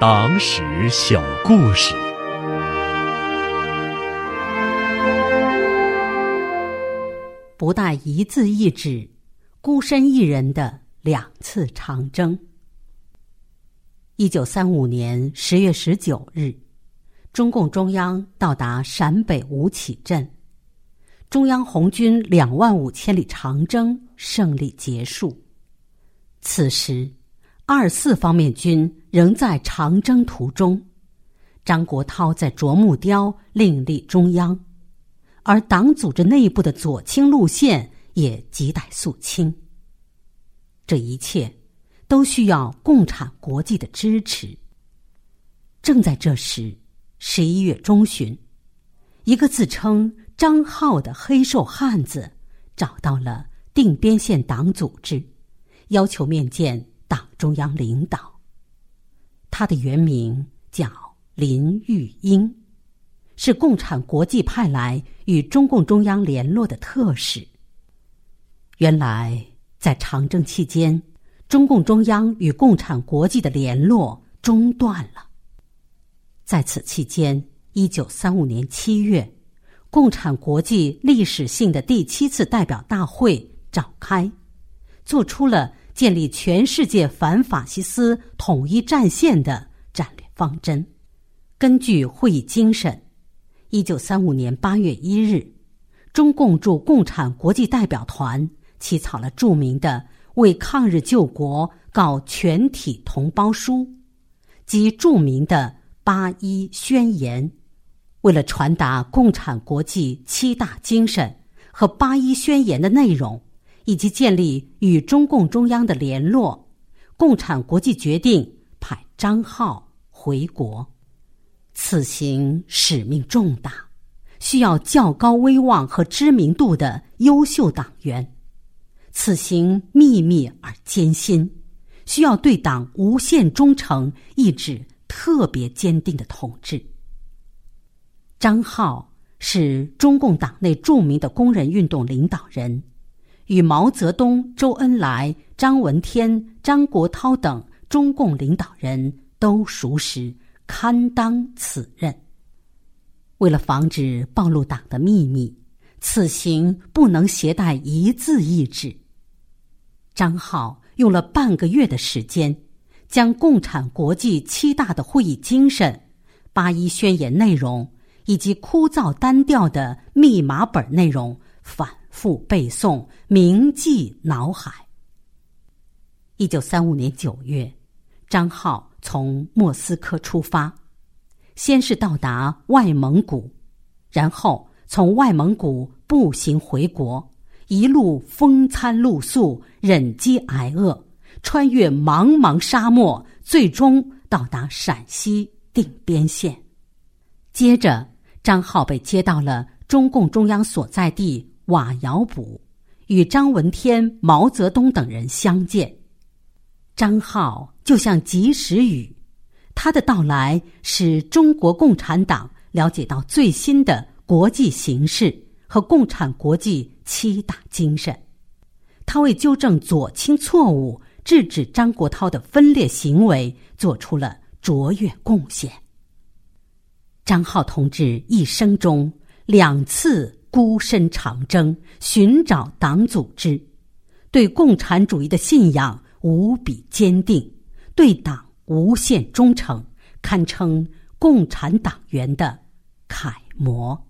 党史小故事。不带一字一纸，孤身一人的两次长征。一九三五年十月十九日，中共中央到达陕北吴起镇，中央红军两万五千里长征胜利结束。此时，二四方面军仍在长征途中，张国焘在啄木雕另立中央。而党组织内部的左倾路线也亟待肃清。这一切都需要共产国际的支持。正在这时，十一月中旬，一个自称张浩的黑瘦汉子找到了定边县党组织，要求面见中央领导。他的原名叫林玉英。是共产国际派来与中共中央联络的特使。原来在长征期间，中共中央与共产国际的联络中断了。在此期间，一九三五年七月，共产国际历史性的第七次代表大会召开，做出了建立全世界反法西斯统一战线的战略方针。根据会议精神。一九三五年八月一日，中共驻共产国际代表团起草了著名的《为抗日救国告全体同胞书》，及著名的《八一宣言》。为了传达共产国际七大精神和《八一宣言》的内容，以及建立与中共中央的联络，共产国际决定派张浩回国。此行使命重大，需要较高威望和知名度的优秀党员。此行秘密而艰辛，需要对党无限忠诚、意志特别坚定的统治。张浩是中共党内著名的工人运动领导人，与毛泽东、周恩来、张闻天、张国焘等中共领导人都熟识。堪当此任。为了防止暴露党的秘密，此行不能携带一字一纸。张浩用了半个月的时间，将共产国际七大的会议精神、八一宣言内容以及枯燥单调的密码本内容反复背诵，铭记脑海。一九三五年九月，张浩。从莫斯科出发，先是到达外蒙古，然后从外蒙古步行回国，一路风餐露宿，忍饥挨饿，穿越茫茫沙漠，最终到达陕西定边县。接着，张浩被接到了中共中央所在地瓦窑堡，与张闻天、毛泽东等人相见。张浩就像及时雨，他的到来使中国共产党了解到最新的国际形势和共产国际七大精神。他为纠正左倾错误、制止张国焘的分裂行为做出了卓越贡献。张浩同志一生中两次孤身长征，寻找党组织，对共产主义的信仰。无比坚定，对党无限忠诚，堪称共产党员的楷模。